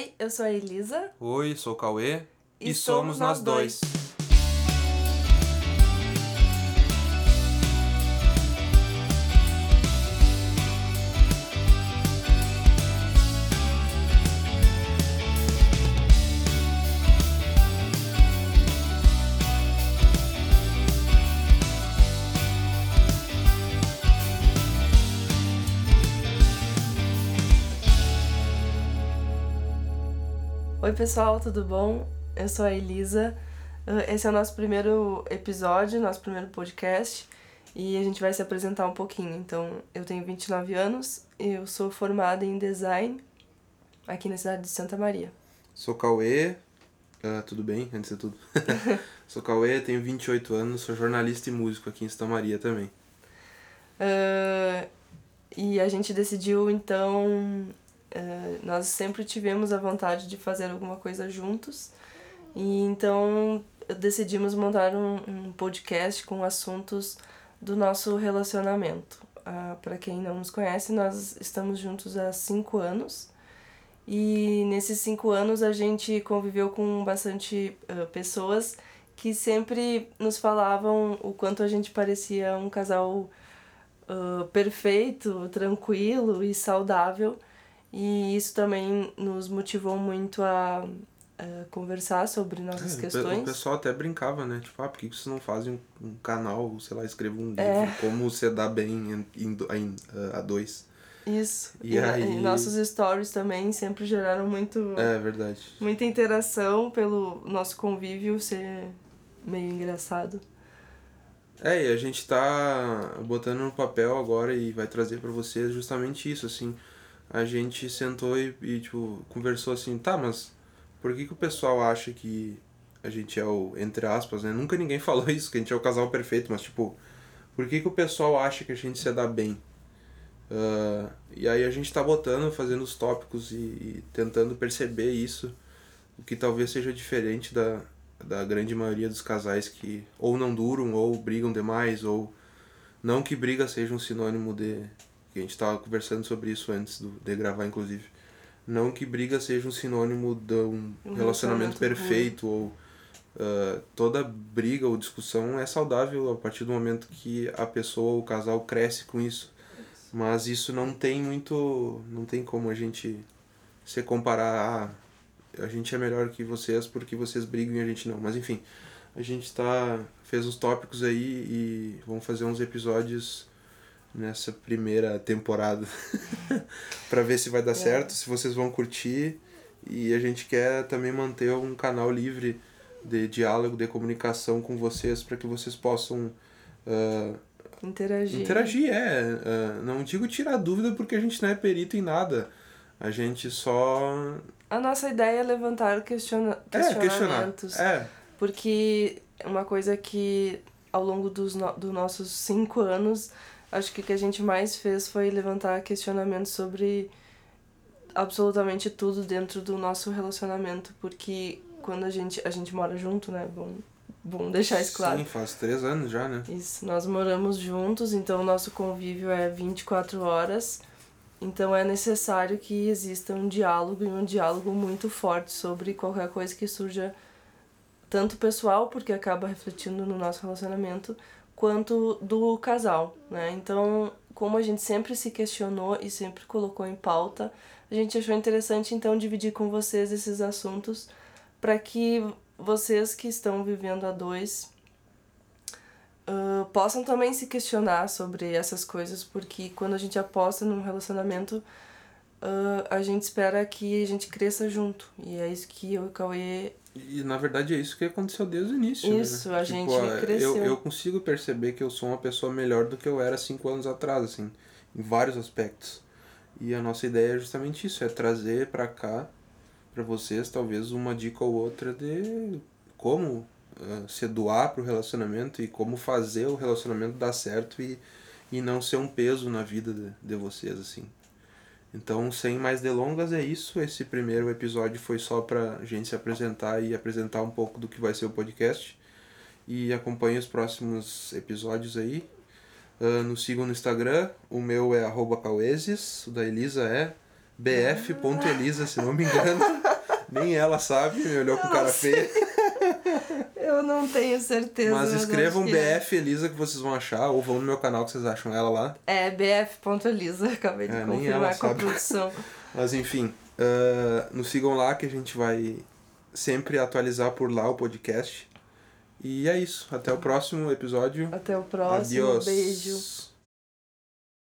Oi, eu sou a Elisa. Oi, sou o Cauê. E somos nós dois. Oi, pessoal, tudo bom? Eu sou a Elisa. Uh, Esse é o nosso primeiro episódio, nosso primeiro podcast, e a gente vai se apresentar um pouquinho. Então, eu tenho 29 anos, eu sou formada em design aqui na cidade de Santa Maria. Sou Cauê. Ah, tudo bem, antes de tudo. sou Cauê, tenho 28 anos, sou jornalista e músico aqui em Santa Maria também. Uh, e a gente decidiu, então, uh, nós sempre tivemos a vontade de fazer alguma coisa juntos, e então decidimos montar um, um podcast com assuntos do nosso relacionamento. Uh, Para quem não nos conhece, nós estamos juntos há cinco anos. E nesses cinco anos a gente conviveu com bastante uh, pessoas que sempre nos falavam o quanto a gente parecia um casal uh, perfeito, tranquilo e saudável. E isso também nos motivou muito a, a conversar sobre nossas É, questões. O pessoal até brincava, né? Tipo, ah, por que vocês não fazem um, canal, sei lá, escrevam um livro, É. como você dá bem em, em, em, ah, a dois. Isso. E aí- e nossos stories também sempre geraram muito, É verdade. muita interação pelo nosso convívio ser meio engraçado. É, e a gente tá botando no papel agora e vai trazer pra vocês justamente isso, assim. A gente sentou e, e, tipo, conversou assim, tá, mas por que que o pessoal acha que a gente é o, entre aspas, né? Nunca ninguém falou isso, que a gente é o casal perfeito, mas, tipo, por que que o pessoal acha que a gente se dá bem? Ah, e aí a gente tá botando, fazendo os tópicos e, e tentando perceber isso, o que talvez seja diferente da, da grande maioria dos casais que ou não duram, ou brigam demais, ou não que briga seja um sinônimo de. Que a gente tava conversando sobre isso antes do, de gravar, inclusive. Não que briga seja um sinônimo de um Um relacionamento relacionamento perfeito, ou ah, toda briga ou discussão é saudável a partir do momento que a pessoa, o casal, cresce com isso. Mas isso não tem muito. não tem como a gente se comparar. Ah, a gente é melhor que vocês porque vocês brigam e a gente não. Mas enfim, a gente tá. fez os tópicos aí e vamos fazer uns episódios nessa primeira temporada para ver se vai dar certo, se vocês vão curtir. E a gente quer também manter um canal livre de diálogo, de comunicação com vocês para que vocês possam ah, Interagir. Interagir, é. ah, não digo tirar dúvida porque a gente não é perito em nada. A gente só. A nossa ideia é levantar questiona É, questionar. questionamentos. É, Porque uma coisa que ao longo dos no dos nossos cinco anos, acho que o que a gente mais fez foi levantar questionamentos sobre absolutamente tudo dentro do nosso relacionamento. Porque quando a gente, a gente mora junto, né? Bom, bom deixar isso claro. sim, faz três anos já, né? Isso, nós moramos juntos, então o nosso convívio é 24 horas. Então é necessário que exista um diálogo e um diálogo muito forte sobre qualquer coisa que surja, tanto pessoal, porque acaba refletindo no nosso relacionamento, quanto do casal, né? Então, como a gente sempre se questionou e sempre colocou em pauta, a gente achou interessante então dividir com vocês esses assuntos para que vocês que estão vivendo a dois ah, possam também se questionar sobre essas coisas, porque quando a gente aposta num relacionamento, ah, a gente espera que a gente cresça junto. E é isso que eu e o Cauê. E na verdade é isso que aconteceu desde o início. Isso, né? a gente ah, cresceu. Eu, eu consigo perceber que eu sou uma pessoa melhor do que eu era cinco anos atrás, assim, em vários aspectos. E a nossa ideia é justamente isso, é trazer pra cá, pra vocês, talvez uma dica ou outra de como ah, se doar pro relacionamento e como fazer o relacionamento dar certo e, e não ser um peso na vida de, de vocês, assim. Então, sem mais delongas, é isso. Esse primeiro episódio foi só pra gente se apresentar e apresentar um pouco do que vai ser o podcast. E acompanhe os próximos episódios aí. Ah, nos sigam no Instagram. O meu é arroba caueses. O da Elisa é bf.elisa, se não me engano. Nem ela sabe, me olhou com cara feia. Não tenho certeza. Mas escrevam. BF Elisa que vocês vão achar, ou vão no meu canal que vocês acham ela lá. É, bf.elisa, acabei de É, confirmar com a produção. Mas enfim, ah, nos sigam lá que a gente vai sempre atualizar por lá o podcast. E é isso. Até o próximo episódio. Até o próximo. Adiós. Beijo.